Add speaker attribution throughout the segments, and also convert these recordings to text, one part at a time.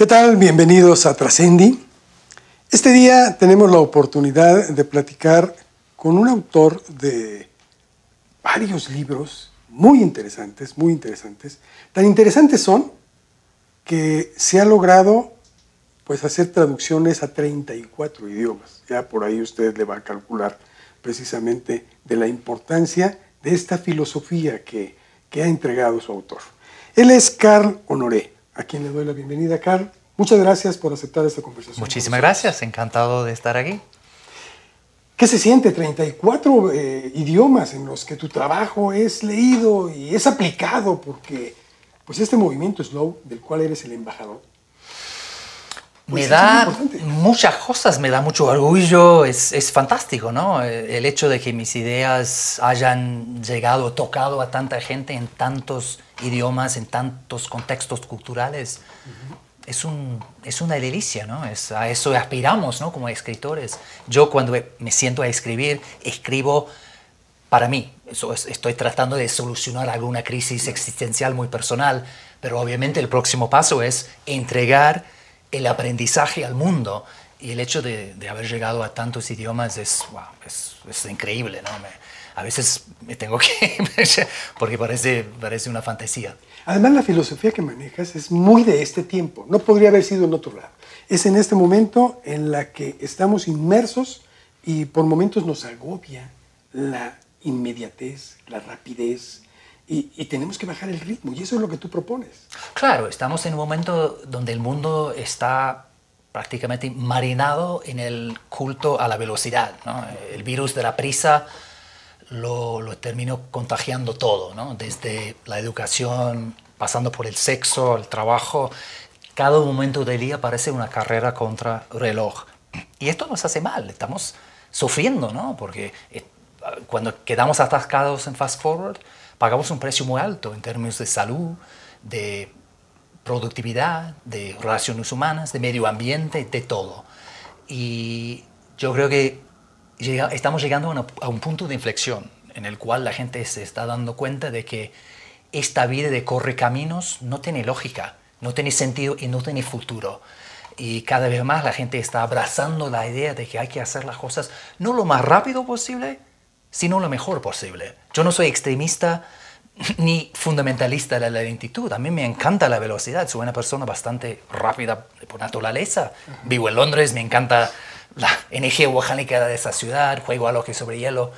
Speaker 1: ¿Qué tal? Bienvenidos a Trascendi. Este día tenemos la oportunidad de platicar con un autor de varios libros muy interesantes, muy interesantes. Tan interesantes son que se ha logrado pues hacer traducciones a 34 idiomas. Ya por ahí usted le va a calcular precisamente de la importancia de esta filosofía que, que ha entregado su autor. Él es Carl Honoré, a quien le doy la bienvenida. Carl, muchas gracias por aceptar esta conversación.
Speaker 2: Muchísimas gracias, encantado de estar aquí.
Speaker 1: ¿Qué se siente? 34 eh, idiomas en los que tu trabajo es leído y es aplicado, porque pues este movimiento slow del cual eres el embajador.
Speaker 2: Pues me da muchas cosas, me da mucho orgullo, es, es, fantástico, ¿no? El hecho de que mis ideas hayan llegado, tocado a tanta gente en tantos idiomas, en tantos contextos culturales, es, un, es una delicia, ¿no? Es, a eso aspiramos, ¿no? Como escritores. Yo cuando me siento a escribir, escribo para mí. Eso estoy tratando de solucionar alguna crisis existencial muy personal, pero obviamente el próximo paso es entregar el aprendizaje al mundo. Y el hecho de, de haber llegado a tantos idiomas es, wow, es, es increíble, ¿no? A veces me tengo que... porque parece, parece una fantasía.
Speaker 1: Además, la filosofía que manejas es muy de este tiempo. No podría haber sido en otro lado. Es en este momento en la que estamos inmersos y por momentos nos agobia la inmediatez, la rapidez, y, tenemos que bajar el ritmo, y eso es lo que tú propones.
Speaker 2: Claro, estamos en un momento donde el mundo está prácticamente marinado en el culto a la velocidad. ¿no? El virus de la prisa lo, terminó contagiando todo, ¿no? desde la educación, pasando por el sexo, el trabajo. Cada momento del día parece una carrera contra reloj. Y esto nos hace mal, estamos sufriendo, ¿no? porque eh, cuando quedamos atascados en fast forward, pagamos un precio muy alto en términos de salud, de productividad, de relaciones humanas, de medio ambiente, de todo. Y yo creo que estamos llegando a, un punto de inflexión en el cual la gente se está dando cuenta de que esta vida de corre caminos no tiene lógica, no tiene sentido y no tiene futuro. Y cada vez más la gente está abrazando la idea de que hay que hacer las cosas no lo más rápido posible, sino lo mejor posible. Yo no soy extremista ni fundamentalista de la lentitud. A mí me encanta la velocidad. Soy una persona bastante rápida por naturaleza. Vivo en Londres, me encanta la energía volcánica de esa ciudad, juego a lo que sobre hielo.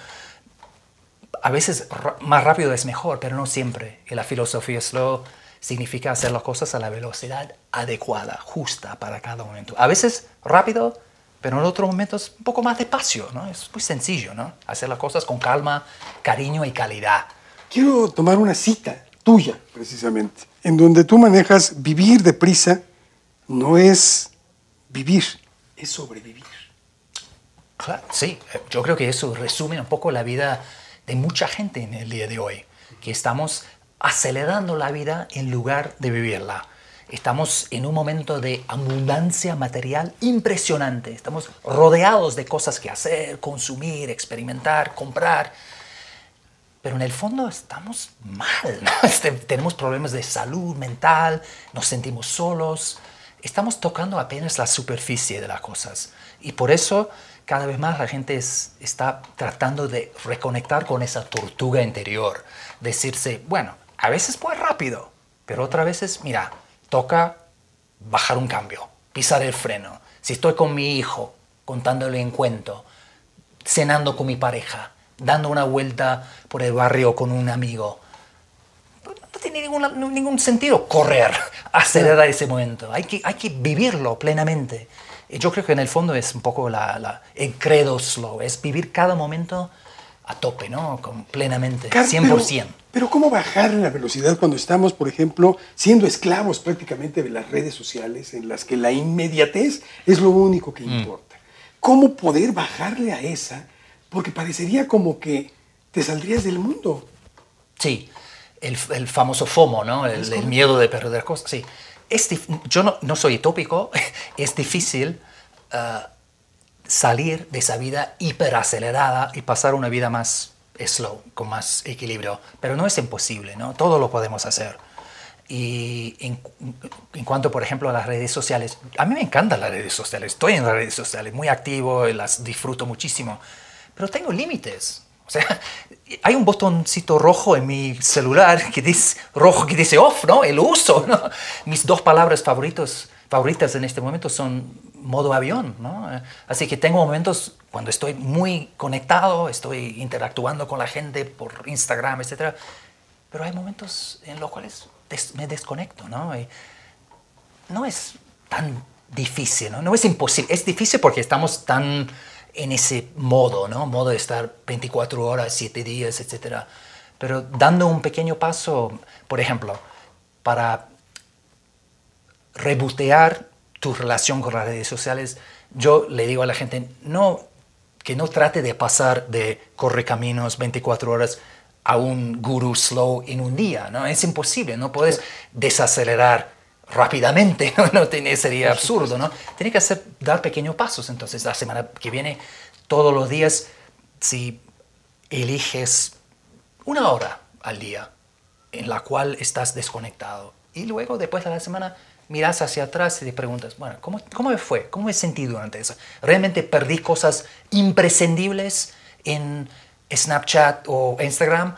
Speaker 2: A veces más rápido es mejor, pero no siempre. Y la filosofía slow significa hacer las cosas a la velocidad adecuada, justa para cada momento. A veces rápido, pero en otros momentos un poco más despacio, ¿no? Es muy sencillo, ¿no? Hacer las cosas con calma, cariño y calidad.
Speaker 1: Quiero tomar una cita tuya, precisamente, en donde tú manejas vivir deprisa, no es vivir, es sobrevivir.
Speaker 2: Claro, sí, yo creo que eso resume un poco la vida de mucha gente en el día de hoy, que estamos acelerando la vida en lugar de vivirla. Estamos en un momento de abundancia material impresionante. Estamos rodeados de cosas que hacer, consumir, experimentar, comprar. Pero en el fondo estamos mal. Este, tenemos problemas de salud mental, nos sentimos solos. Estamos tocando apenas la superficie de las cosas. Y por eso cada vez más la gente está tratando de reconectar con esa tortuga interior. Decirse, bueno, a veces pues rápido, pero otras veces, mira, toca bajar un cambio, pisar el freno. Si estoy con mi hijo, contándole en cuento, cenando con mi pareja, dando una vuelta por el barrio con un amigo, no tiene ningún, ningún sentido correr, acelerar ese momento. Hay que, hay que vivirlo plenamente. Y yo creo que en el fondo es un poco la, la, el credo slow, es vivir cada momento a tope, ¿no? Con, plenamente, 100%.
Speaker 1: Pero ¿cómo bajar la velocidad cuando estamos, por ejemplo, siendo esclavos prácticamente de las redes sociales en las que la inmediatez es lo único que mm. importa? ¿Cómo poder bajarle a esa? Porque parecería como que te saldrías del mundo.
Speaker 2: Sí, el, el famoso FOMO, ¿no? El, miedo de perder cosas. Sí. Es yo no, no, soy tópico, es difícil uh, salir de esa vida hiperacelerada y pasar una vida más slow, con más equilibrio. Pero no es imposible, ¿no? Todo lo podemos hacer. Y en, en, cuanto, por ejemplo, a las redes sociales, a mí me encantan las redes sociales, estoy en las redes sociales, muy activo, las disfruto muchísimo, pero tengo límites. Sea, hay un botoncito rojo en mi celular que dice, rojo que dice off, ¿no? El uso, ¿no? Mis dos palabras favoritos, favoritas en este momento son modo avión, ¿no? Así que tengo momentos cuando estoy muy conectado, estoy interactuando con la gente por Instagram, etc. Pero hay momentos en los cuales me desconecto, ¿no? no es tan difícil, ¿no? No es imposible. Es difícil porque estamos tan en ese modo, ¿no? Modo de estar 24 horas, 7 días, etc. Pero dando un pequeño paso, por ejemplo, para rebotear tu relación con las redes sociales, yo le digo a la gente, no, que no trate de pasar de correcaminos 24 horas a un guru slow en un día, ¿no? Es imposible, no puedes desacelerar rápidamente, ¿no? no tiene, sería absurdo, ¿no? Tiene que hacer, dar pequeños pasos, entonces la semana que viene, todos los días, si eliges una hora al día en la cual estás desconectado y luego después de la semana miras hacia atrás y te preguntas, bueno, ¿cómo, cómo me fue? ¿Cómo me sentí durante eso? ¿Realmente perdí cosas imprescindibles en Snapchat o Instagram?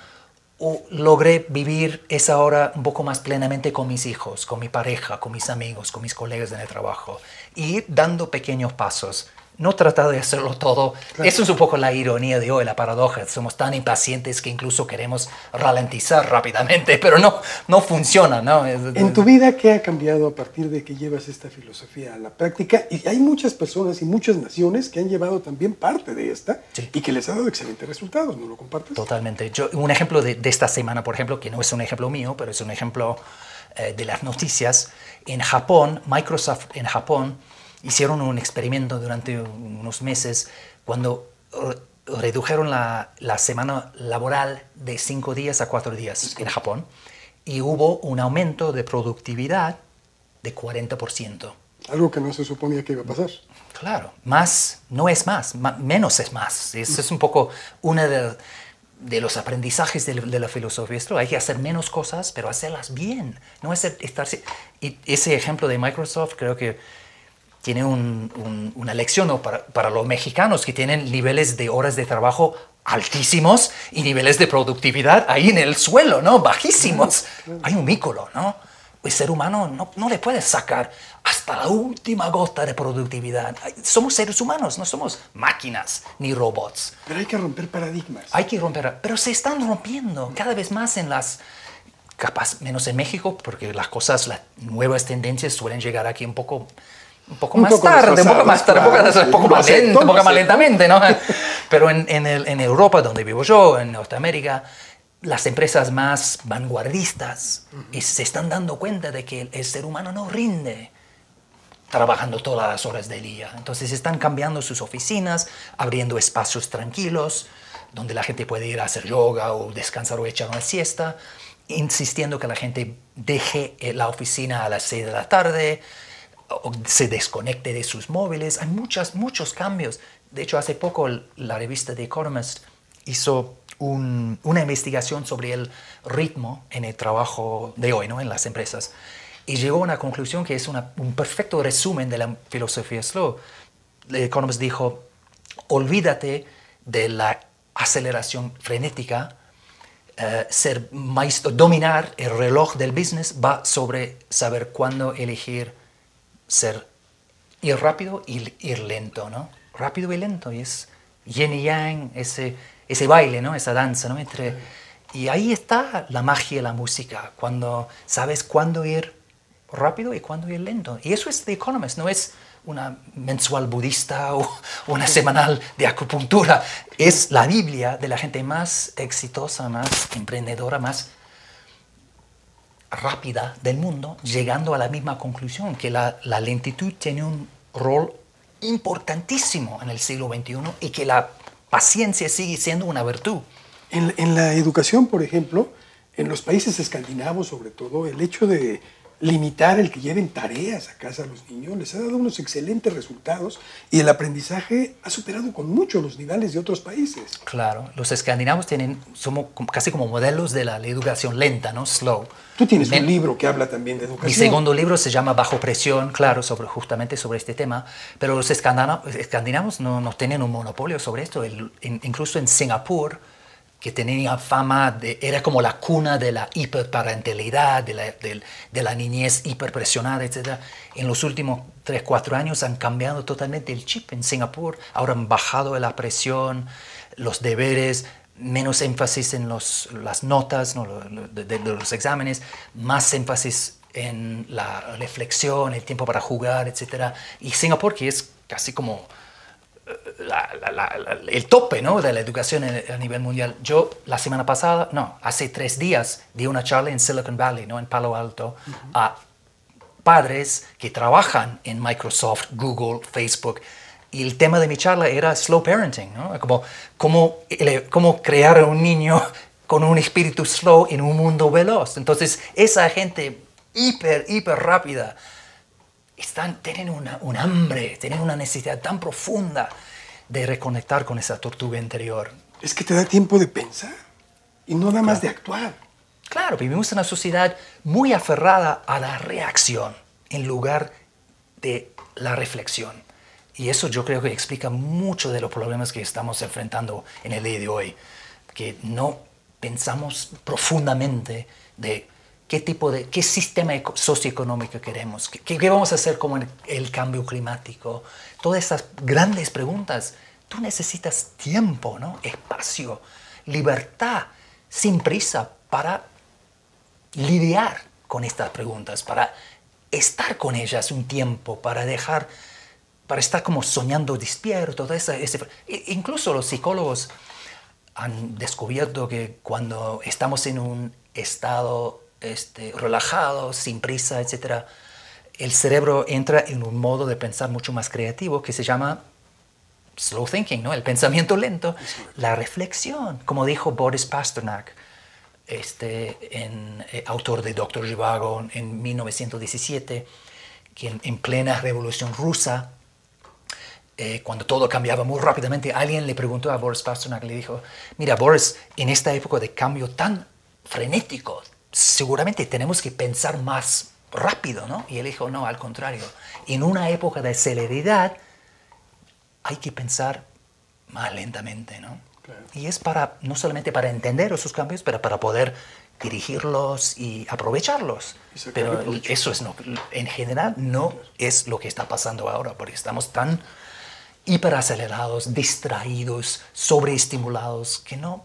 Speaker 2: ¿O logré vivir esa hora un poco más plenamente con mis hijos, con mi pareja, con mis amigos, con mis colegas en el trabajo? Y dando pequeños pasos no tratar de hacerlo todo. Eso es un poco la ironía de hoy, la paradoja. Somos tan impacientes que incluso queremos ralentizar rápidamente, pero no, no funciona. ¿no?
Speaker 1: En tu vida, ¿qué ha cambiado a partir de que llevas esta filosofía a la práctica? Y hay muchas personas y muchas naciones que han llevado también parte de esta y que les ha dado excelentes resultados. ¿No lo compartes?
Speaker 2: Totalmente. Yo, un ejemplo de, de, esta semana, por ejemplo, que no es un ejemplo mío, pero es un ejemplo eh, de las noticias. En Japón, Microsoft en Japón, hicieron un experimento durante unos meses cuando redujeron la, la, semana laboral de cinco días a cuatro días en Japón y hubo un aumento de productividad de 40%.
Speaker 1: Algo que no se suponía que iba a pasar.
Speaker 2: Claro, más no es más, menos es más. Eso es un poco uno de, de, los aprendizajes de, de, la filosofía. Esto hay que hacer menos cosas, pero hacerlas bien. No es estar... Y ese ejemplo de Microsoft creo que tiene una lección para, para, los mexicanos que tienen niveles de horas de trabajo altísimos y niveles de productividad ahí en el suelo, ¿no? Bajísimos. Hay un mícolo, ¿no? El ser humano no, no le puede sacar hasta la última gota de productividad. Somos seres humanos, no somos máquinas ni robots.
Speaker 1: Pero hay que romper paradigmas.
Speaker 2: Hay que romper, pero se están rompiendo cada vez más en las capaz menos en México, porque las cosas, las nuevas tendencias suelen llegar aquí un poco un poco más tarde, un poco más tarde, un poco, más, lento, un poco más lentamente, ¿no? Pero en, en, el, en, Europa, donde vivo yo, en Norteamérica, las empresas más vanguardistas se están dando cuenta de que el ser humano no rinde trabajando todas las horas del día. Entonces están cambiando sus oficinas, abriendo espacios tranquilos, donde la gente puede ir a hacer yoga o descansar o echar una siesta, insistiendo que la gente deje la oficina a las 6 de la tarde, se desconecte de sus móviles. Hay muchos, muchos cambios. De hecho, hace poco la revista The Economist hizo una investigación sobre el ritmo en el trabajo de hoy, ¿no? en las empresas. Y llegó a una conclusión que es un perfecto resumen de la filosofía slow. The Economist dijo, olvídate de la aceleración frenética, eh, ser maestro, dominar el reloj del business va sobre saber cuándo elegir ser ir rápido y ir lento, ¿no? Rápido y lento, y es yin y yang, ese, ese baile, ¿no? Esa danza, ¿no? Entre, y ahí está la magia de la música, cuando sabes cuándo ir rápido y cuándo ir lento. Y eso es The Economist, no es una mensual budista o una semanal de acupuntura. Es la Biblia de la gente más exitosa, más emprendedora, más rápida del mundo, llegando a la misma conclusión, que la, lentitud tiene un rol importantísimo en el siglo XXI y que la paciencia sigue siendo una virtud.
Speaker 1: En, la educación, por ejemplo, en los países escandinavos sobre todo, el hecho de limitar el que lleven tareas a casa a los niños, les ha dado unos excelentes resultados y el aprendizaje ha superado con mucho los niveles de otros países.
Speaker 2: Claro, los escandinavos tienen, somos casi como modelos de la, educación lenta, ¿no? Slow.
Speaker 1: Tú tienes un libro que habla también de educación.
Speaker 2: Mi segundo libro se llama Bajo Presión, claro, sobre, justamente sobre este tema, pero los escandinavos no, no tienen un monopolio sobre esto. incluso en Singapur, que tenía fama de, era como la cuna de la hiperparentalidad, de la, de, la niñez hiperpresionada, etc. En los últimos 3, 4 años han cambiado totalmente el chip en Singapur, ahora han bajado la presión, los deberes, menos énfasis en los, las notas de, los exámenes, más énfasis en la reflexión, el tiempo para jugar, etc. Y Singapur, que es casi como el tope ¿no? de la educación a nivel mundial. Yo la semana pasada, no, hace tres días di una charla en Silicon Valley, ¿no? en Palo Alto, a padres que trabajan en Microsoft, Google, Facebook. Y el tema de mi charla era slow parenting, ¿no? como cómo, cómo crear a un niño con un espíritu slow en un mundo veloz. Entonces, esa gente hiper, hiper rápida, están, tienen una, un hambre, tienen una necesidad tan profunda de reconectar con esa tortuga interior.
Speaker 1: Es que te da tiempo de pensar y no nada más de actuar.
Speaker 2: Claro, vivimos en una sociedad muy aferrada a la reacción en lugar de la reflexión. Y eso yo creo que explica mucho de los problemas que estamos enfrentando en el día de hoy, que no pensamos profundamente de qué tipo de, qué sistema socioeconómico queremos, qué, qué vamos a hacer con el, cambio climático. Todas esas grandes preguntas, tú necesitas tiempo, ¿no? espacio, libertad, sin prisa para lidiar con estas preguntas, para estar con ellas un tiempo, para dejar, para estar como soñando despierto. Esa, ese, incluso los psicólogos han descubierto que cuando estamos en un estado este, relajado, sin prisa, etc., el cerebro entra en un modo de pensar mucho más creativo que se llama slow thinking, ¿no? el pensamiento lento, la reflexión, como dijo Boris Pasternak, este, en, eh, autor de Doctor Zhivago en 1917, que en, plena revolución rusa, eh, cuando todo cambiaba muy rápidamente, alguien le preguntó a Boris Pasternak, le dijo, mira Boris, en esta época de cambio tan frenético, seguramente tenemos que pensar más rápido, ¿no? Y él dijo, no, al contrario, en una época de celeridad hay que pensar más lentamente, ¿no? Y es para, no solamente para entender esos cambios, pero para poder dirigirlos y aprovecharlos. pero eso es, no, en general no es lo que está pasando ahora, porque estamos tan hiperacelerados, distraídos, sobreestimulados, que no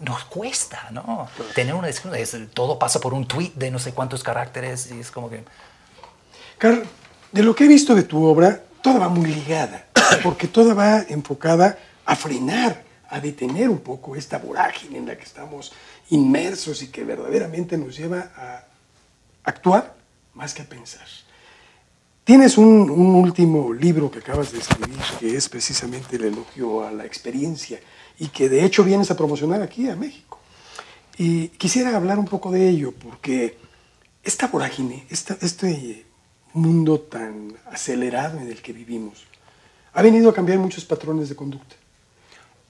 Speaker 2: nos cuesta, ¿no? Tener una discusión, todo pasa por un tweet de no sé cuántos caracteres y es como que...
Speaker 1: Carl, de lo que he visto de tu obra, toda va muy ligada, porque toda va enfocada a frenar, a detener un poco esta vorágine en la que estamos inmersos y que verdaderamente nos lleva a actuar más que a pensar. Tienes un, un último libro que acabas de escribir que es precisamente el elogio a la experiencia y que de hecho vienes a promocionar aquí a México. Y quisiera hablar un poco de ello, porque esta vorágine, este mundo tan acelerado en el que vivimos, ha venido a cambiar muchos patrones de conducta.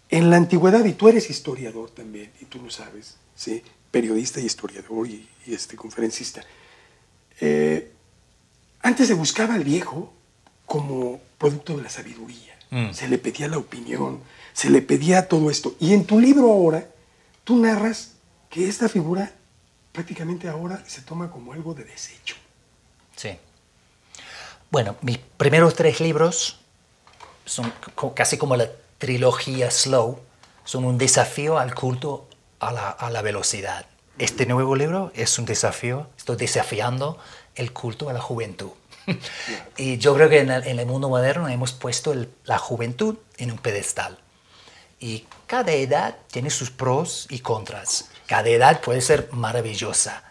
Speaker 1: En la antigüedad, y tú eres historiador también, y tú lo sabes, ¿sí? periodista y historiador y, este, conferencista, eh, antes se buscaba al viejo como producto de la sabiduría, mm. se le pedía la opinión, se le pedía todo esto. Y en tu libro ahora, tú narras que esta figura prácticamente ahora se toma como algo de desecho.
Speaker 2: Sí. Bueno, mis primeros tres libros son casi como la trilogía Slow, son un desafío al culto a la, a la velocidad. Este nuevo libro es un desafío, estoy desafiando el culto a la juventud. y yo creo que en el, mundo moderno hemos puesto la juventud en un pedestal. Y cada edad tiene sus pros y contras. Cada edad puede ser maravillosa.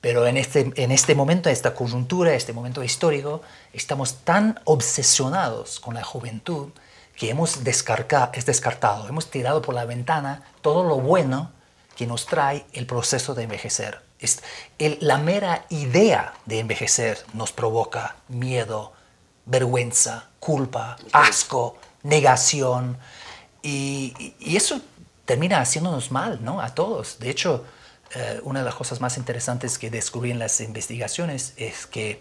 Speaker 2: Pero en este, en este momento, en esta coyuntura, este momento histórico, estamos tan obsesionados con la juventud que hemos descartado, es descartado, hemos tirado por la ventana todo lo bueno que nos trae el proceso de envejecer. Es la mera idea de envejecer nos provoca miedo, vergüenza, culpa, asco, negación. Y, eso termina haciéndonos mal, ¿no? A todos. De hecho, eh, una de las cosas más interesantes que descubrí en las investigaciones es que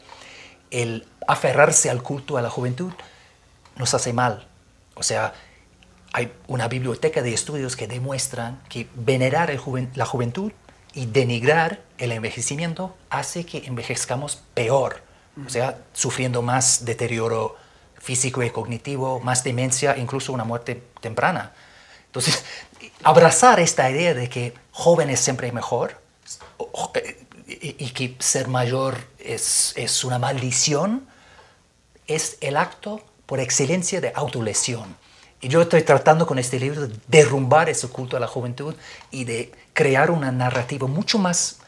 Speaker 2: el aferrarse al culto a la juventud nos hace mal. O sea, hay una biblioteca de estudios que demuestran que venerar la juventud y denigrar el envejecimiento hace que envejezcamos peor, o sea, sufriendo más deterioro físico y cognitivo, más demencia, incluso una muerte temprana. Entonces, abrazar esta idea de que joven es siempre mejor y que ser mayor es, es una maldición, es el acto por excelencia de autolesión. Y yo estoy tratando con este libro de derrumbar ese culto a la juventud y de crear una narrativa mucho más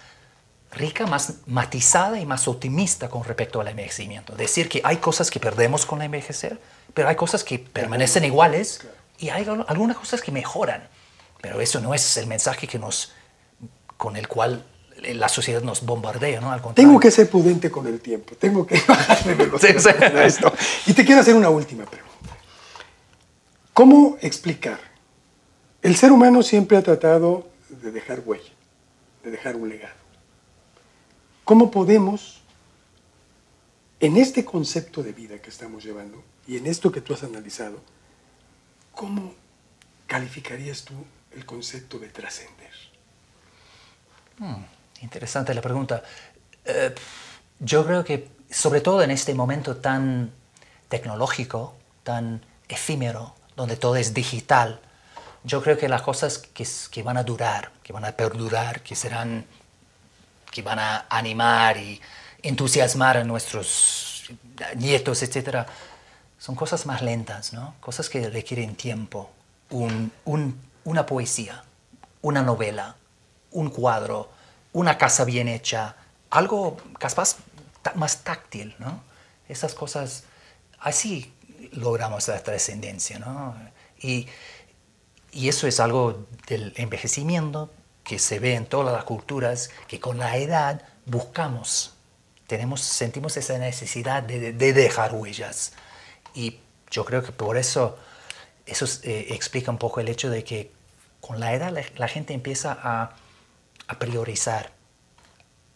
Speaker 2: rica, más matizada y más optimista con respecto al envejecimiento. Decir que hay cosas que perdemos con el envejecer, pero hay cosas que permanecen iguales y hay algunas cosas que mejoran. Pero eso no es el mensaje que nos, con el cual la sociedad nos bombardea, ¿no?
Speaker 1: tengo que ser prudente con el tiempo, tengo que bajarme de esto. Y te quiero hacer una última pregunta. ¿Cómo explicar? El ser humano siempre ha tratado de dejar huella, de dejar un legado. ¿Cómo podemos, en este concepto de vida que estamos llevando y en esto que tú has analizado, cómo calificarías tú el concepto de trascender?
Speaker 2: Hmm, interesante la pregunta. Eh, yo creo que, sobre todo en este momento tan tecnológico, tan efímero, donde todo es digital, yo creo que las cosas que, que, van a durar, que van a perdurar, que serán, que van a animar y entusiasmar a nuestros nietos, etcétera, son cosas más lentas, ¿no? Cosas que requieren tiempo. Un, un, una poesía, una novela, un cuadro, una casa bien hecha, algo capaz más táctil, ¿no? Esas cosas así logramos la trascendencia. ¿no? Y, y, eso es algo del envejecimiento que se ve en todas las culturas, que con la edad buscamos, tenemos, sentimos esa necesidad de, de dejar huellas. Y yo creo que por eso eso eh, explica un poco el hecho de que con la edad la, gente empieza a, a priorizar,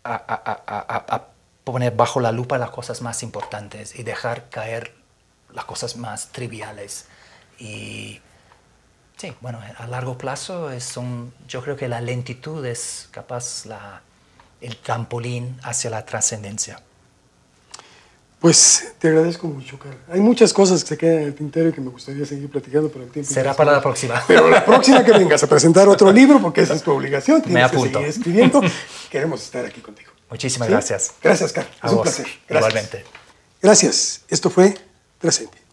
Speaker 2: a, a, poner bajo la lupa las cosas más importantes y dejar caer las cosas más triviales. Y sí, bueno, a largo plazo es un, yo creo que la lentitud es capaz la, el trampolín hacia la trascendencia.
Speaker 1: Pues te agradezco mucho, Carlos. Hay muchas cosas que se quedan en el tintero y que me gustaría seguir platicando, pero el tiempo...
Speaker 2: Será para la próxima.
Speaker 1: Pero la próxima que vengas a presentar otro libro, porque esa es tu obligación, tienes me apunto. que seguir escribiendo. Queremos estar aquí contigo.
Speaker 2: Muchísimas gracias.
Speaker 1: Gracias, Carlos. Es un placer.
Speaker 2: Gracias. Igualmente.
Speaker 1: Gracias. Esto fue Trascendente.